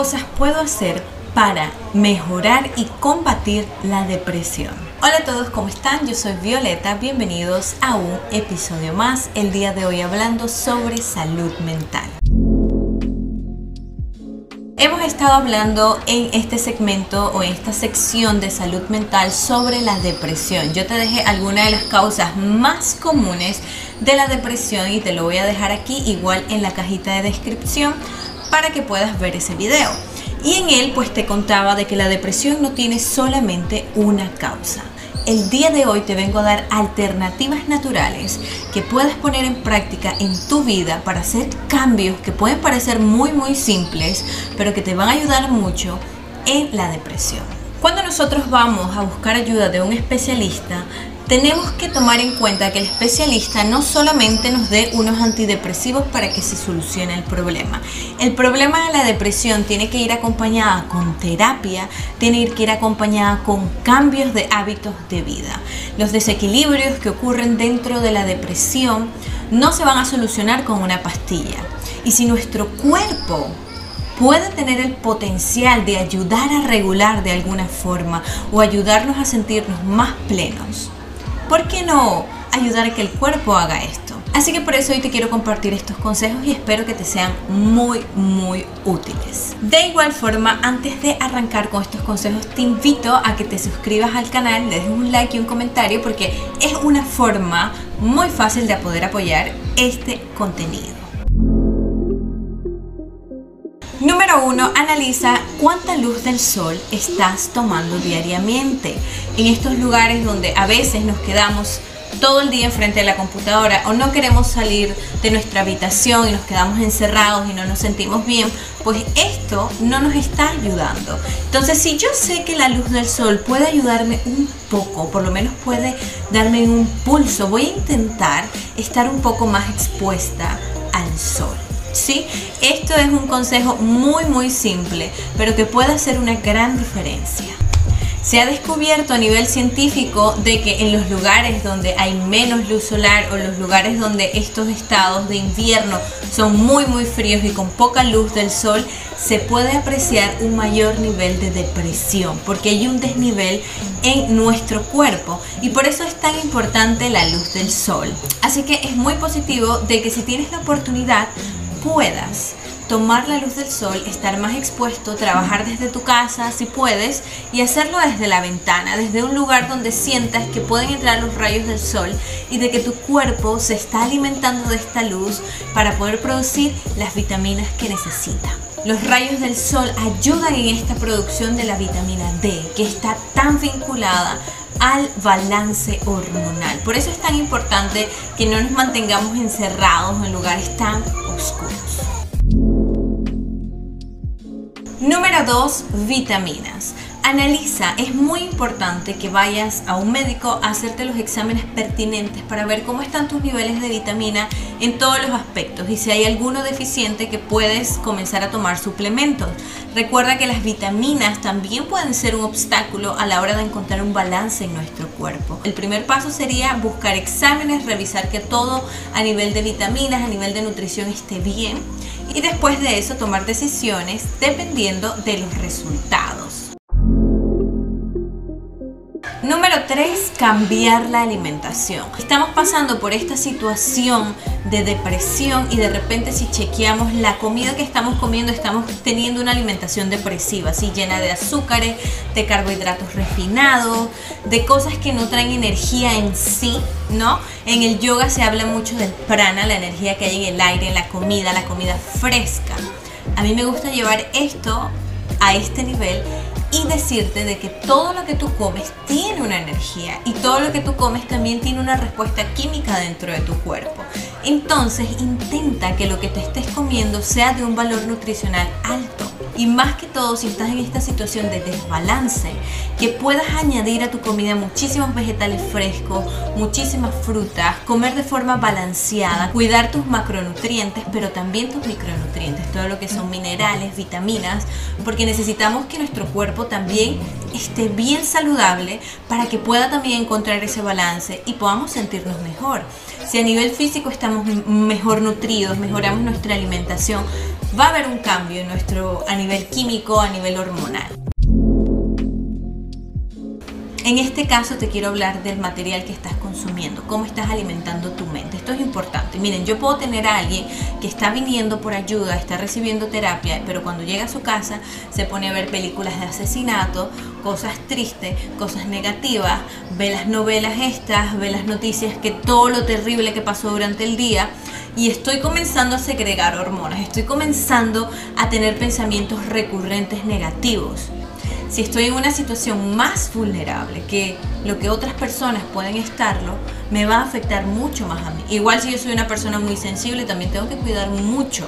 cosas puedo hacer para mejorar y combatir la depresión? Hola a todos, ¿cómo están? Yo soy Violeta, bienvenidos a un episodio más, el día de hoy hablando sobre salud mental. Hemos estado hablando en este segmento o en esta sección de salud mental sobre la depresión. Yo te dejé algunas de las causas más comunes de la depresión y te lo voy a dejar aquí igual en la cajita de descripción para que puedas ver ese video. Y en él pues te contaba de que la depresión no tiene solamente una causa. El día de hoy te vengo a dar alternativas naturales que puedes poner en práctica en tu vida para hacer cambios que pueden parecer muy muy simples, pero que te van a ayudar mucho en la depresión. Cuando nosotros vamos a buscar ayuda de un especialista, tenemos que tomar en cuenta que el especialista no solamente nos dé unos antidepresivos para que se solucione el problema. El problema de la depresión tiene que ir acompañada con terapia, tiene que ir acompañada con cambios de hábitos de vida. Los desequilibrios que ocurren dentro de la depresión no se van a solucionar con una pastilla. Y si nuestro cuerpo puede tener el potencial de ayudar a regular de alguna forma o ayudarnos a sentirnos más plenos, ¿por qué no ayudar a que el cuerpo haga esto? Así que por eso hoy te quiero compartir estos consejos y espero que te sean muy muy útiles. De igual forma, antes de arrancar con estos consejos, te invito a que te suscribas al canal, le des un like y un comentario porque es una forma muy fácil de poder apoyar este contenido. Número 1. Analiza cuánta luz del sol estás tomando diariamente. En estos lugares donde a veces nos quedamos todo el día enfrente de la computadora o no queremos salir de nuestra habitación y nos quedamos encerrados y no nos sentimos bien, pues esto no nos está ayudando. Entonces, si yo sé que la luz del sol puede ayudarme un poco, por lo menos puede darme un pulso, voy a intentar estar un poco más expuesta al sol. ¿sí? Esto es un consejo muy muy simple, pero que puede hacer una gran diferencia. Se ha descubierto a nivel científico de que en los lugares donde hay menos luz solar o los lugares donde estos estados de invierno son muy muy fríos y con poca luz del sol, se puede apreciar un mayor nivel de depresión porque hay un desnivel en nuestro cuerpo y por eso es tan importante la luz del sol. Así que es muy positivo de que si tienes la oportunidad puedas tomar la luz del sol, estar más expuesto, trabajar desde tu casa si puedes y hacerlo desde la ventana, desde un lugar donde sientas que pueden entrar los rayos del sol y de que tu cuerpo se está alimentando de esta luz para poder producir las vitaminas que necesita. Los rayos del sol ayudan en esta producción de la vitamina D, que está tan vinculada al balance hormonal. Por eso es tan importante que no nos mantengamos encerrados en lugares tan oscuros. Número 2. Vitaminas. Analiza, es muy importante que vayas a un médico a hacerte los exámenes pertinentes para ver cómo están tus niveles de vitamina en todos los aspectos y si hay alguno deficiente que puedes comenzar a tomar suplementos. Recuerda que las vitaminas también pueden ser un obstáculo a la hora de encontrar un balance en nuestro cuerpo. El primer paso sería buscar exámenes, revisar que todo a nivel de vitaminas, a nivel de nutrición esté bien y después de eso tomar decisiones dependiendo de los resultados. Número 3, cambiar la alimentación. Estamos pasando por esta situación de depresión y de repente si chequeamos la comida que estamos comiendo estamos teniendo una alimentación depresiva, así llena de azúcares, de carbohidratos refinados, de cosas que no traen energía en sí, ¿no? En el yoga se habla mucho del prana, la energía que hay en el aire, en la comida, la comida fresca. A mí me gusta llevar esto a este nivel y decirte de que todo lo que tú comes tiene una energía y todo lo que tú comes también tiene una respuesta química dentro de tu cuerpo. Entonces intenta que lo que te estés comiendo sea de un valor nutricional alto y más que todo si estás en esta situación de desbalance, que puedas añadir a tu comida muchísimos vegetales frescos, muchísimas frutas, comer de forma balanceada, cuidar tus macronutrientes, pero también tus micronutrientes, todo lo que son minerales, vitaminas, porque necesitamos que nuestro cuerpo también esté bien saludable para que pueda también encontrar ese balance y podamos sentirnos mejor. Si a nivel físico estamos mejor nutridos, mejoramos nuestra alimentación, va a haber un cambio en nuestro a nivel químico, a nivel hormonal. En este caso te quiero hablar del material que estás consumiendo, cómo estás alimentando tu mente. Esto es importante. Miren, yo puedo tener a alguien que está viniendo por ayuda, está recibiendo terapia, pero cuando llega a su casa se pone a ver películas de asesinato, cosas tristes, cosas negativas, ve las novelas estas, ve las noticias que todo lo terrible que pasó durante el día y estoy comenzando a segregar hormonas, estoy comenzando a tener pensamientos recurrentes negativos si estoy en una situación más vulnerable que lo que otras personas pueden estarlo, me va a afectar mucho más a mí. Igual si yo soy una persona muy sensible, también tengo que cuidar mucho.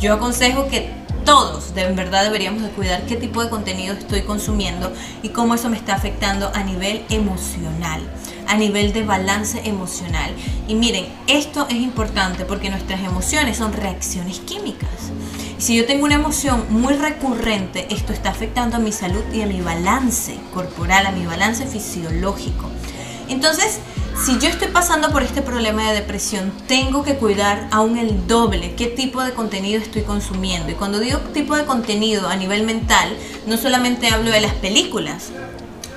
Yo aconsejo que todos de verdad deberíamos de cuidar qué tipo de contenido estoy consumiendo y cómo eso me está afectando a nivel emocional, a nivel de balance emocional. Y miren, esto es importante porque nuestras emociones son reacciones químicas. Si yo tengo una emoción muy recurrente, esto está afectando a mi salud y a mi balance corporal, a mi balance fisiológico. Entonces, si yo estoy pasando por este problema de depresión, tengo que cuidar aún el doble qué tipo de contenido estoy consumiendo. Y cuando digo tipo de contenido a nivel mental, no solamente hablo de las películas,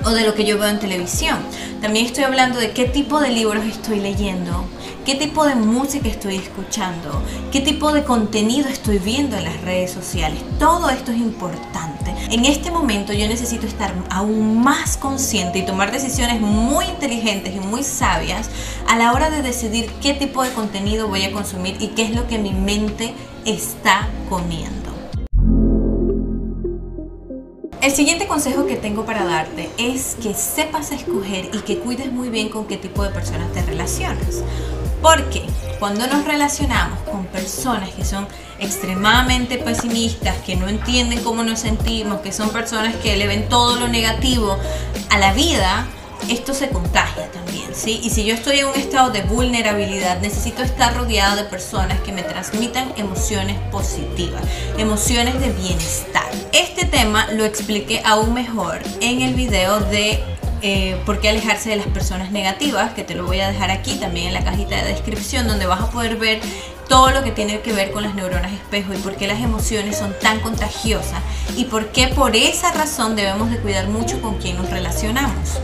o de lo que yo veo en televisión. También estoy hablando de qué tipo de libros estoy leyendo, qué tipo de música estoy escuchando, qué tipo de contenido estoy viendo en las redes sociales. Todo esto es importante. En este momento yo necesito estar aún más consciente y tomar decisiones muy inteligentes y muy sabias a la hora de decidir qué tipo de contenido voy a consumir y qué es lo que mi mente está comiendo. El siguiente consejo que tengo para darte es que sepas escoger y que cuides muy bien con qué tipo de personas te relacionas. Porque cuando nos relacionamos con personas que son extremadamente pesimistas, que no entienden cómo nos sentimos, que son personas que le ven todo lo negativo a la vida, esto se contagia también, ¿sí? Y si yo estoy en un estado de vulnerabilidad, necesito estar rodeada de personas que me transmitan emociones positivas, emociones de bienestar. Este tema lo expliqué aún mejor en el video de eh, por qué alejarse de las personas negativas, que te lo voy a dejar aquí también en la cajita de descripción, donde vas a poder ver todo lo que tiene que ver con las neuronas espejo y por qué las emociones son tan contagiosas y por qué por esa razón debemos de cuidar mucho con quién nos relacionamos.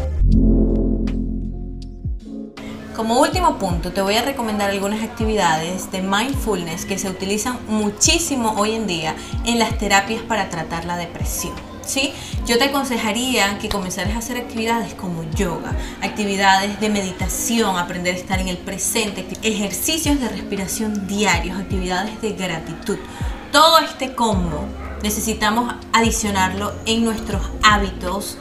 Como último punto, te voy a recomendar algunas actividades de mindfulness que se utilizan muchísimo hoy en día en las terapias para tratar la depresión. ¿sí? Yo te aconsejaría que comenzaras a hacer actividades como yoga, actividades de meditación, aprender a estar en el presente, ejercicios de respiración diarios, actividades de gratitud. Todo este combo necesitamos adicionarlo en nuestros hábitos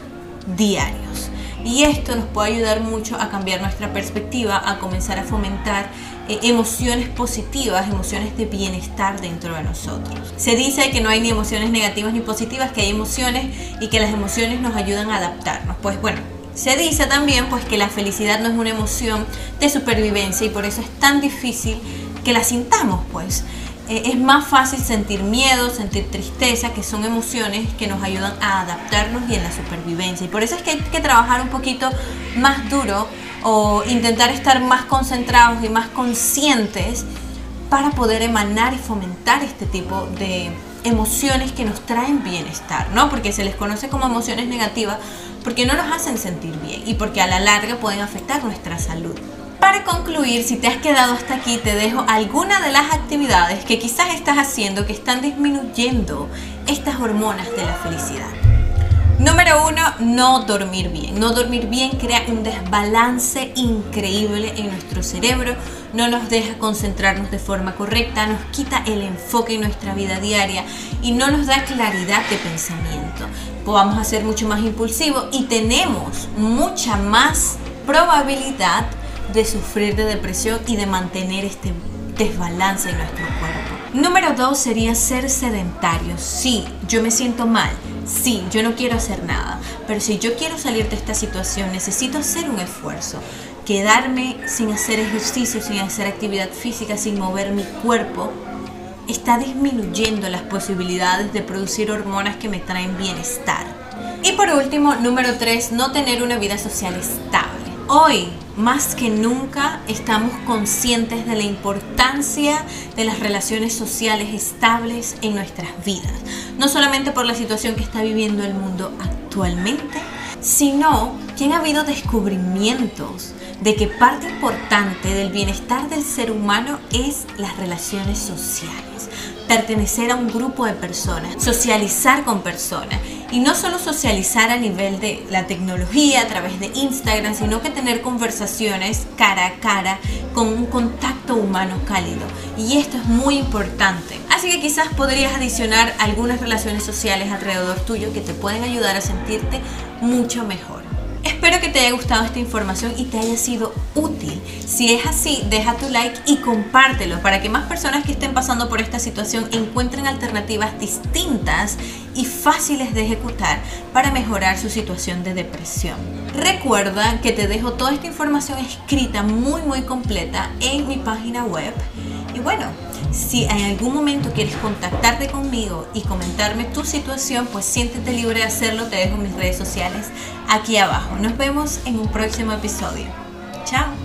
diarios. Y esto nos puede ayudar mucho a cambiar nuestra perspectiva, a comenzar a fomentar eh, emociones positivas, emociones de bienestar dentro de nosotros. Se dice que no hay ni emociones negativas ni positivas, que hay emociones y que las emociones nos ayudan a adaptarnos. Pues bueno, se dice también pues que la felicidad no es una emoción de supervivencia y por eso es tan difícil que la sintamos pues. Eh, es más fácil sentir miedo, sentir tristeza, que son emociones que nos ayudan a adaptarnos y en la supervivencia. Y por eso es que hay que trabajar un poquito más duro o intentar estar más concentrados y más conscientes para poder emanar y fomentar este tipo de emociones que nos traen bienestar, ¿no? Porque se les conoce como emociones negativas porque no nos hacen sentir bien y porque a la larga pueden afectar nuestra salud. Para concluir, si te has quedado hasta aquí, te dejo algunas de las actividades que quizás estás haciendo que están disminuyendo estas hormonas de la felicidad. Número uno, no dormir bien. No dormir bien crea un desbalance increíble en nuestro cerebro, no nos deja concentrarnos de forma correcta, nos quita el enfoque en nuestra vida diaria y no nos da claridad de pensamiento. Vamos a ser mucho más impulsivos y tenemos mucha más probabilidad de sufrir de depresión y de mantener este desbalance en nuestro cuerpo. Número dos sería ser sedentario. Sí, yo me siento mal. Sí, yo no quiero hacer nada. Pero si yo quiero salir de esta situación, necesito hacer un esfuerzo. Quedarme sin hacer ejercicio, sin hacer actividad física, sin mover mi cuerpo, está disminuyendo las posibilidades de producir hormonas que me traen bienestar. Y por último, número tres, no tener una vida social estable. Hoy más que nunca estamos conscientes de la importancia de las relaciones sociales estables en nuestras vidas. No solamente por la situación que está viviendo el mundo actualmente, sino que han habido descubrimientos de que parte importante del bienestar del ser humano es las relaciones sociales, pertenecer a un grupo de personas, socializar con personas y no solo socializar a nivel de la tecnología a través de Instagram, sino que tener conversaciones cara a cara con un contacto humano cálido. Y esto es muy importante. Así que quizás podrías adicionar algunas relaciones sociales alrededor tuyo que te pueden ayudar a sentirte mucho mejor. Te haya gustado esta información y te haya sido útil. Si es así, deja tu like y compártelo para que más personas que estén pasando por esta situación encuentren alternativas distintas y fáciles de ejecutar para mejorar su situación de depresión. Recuerda que te dejo toda esta información escrita muy muy completa en mi página web. Y bueno, si en algún momento quieres contactarte conmigo y comentarme tu situación, pues siéntete libre de hacerlo. Te dejo mis redes sociales aquí abajo. Nos vemos en un próximo episodio. Chao.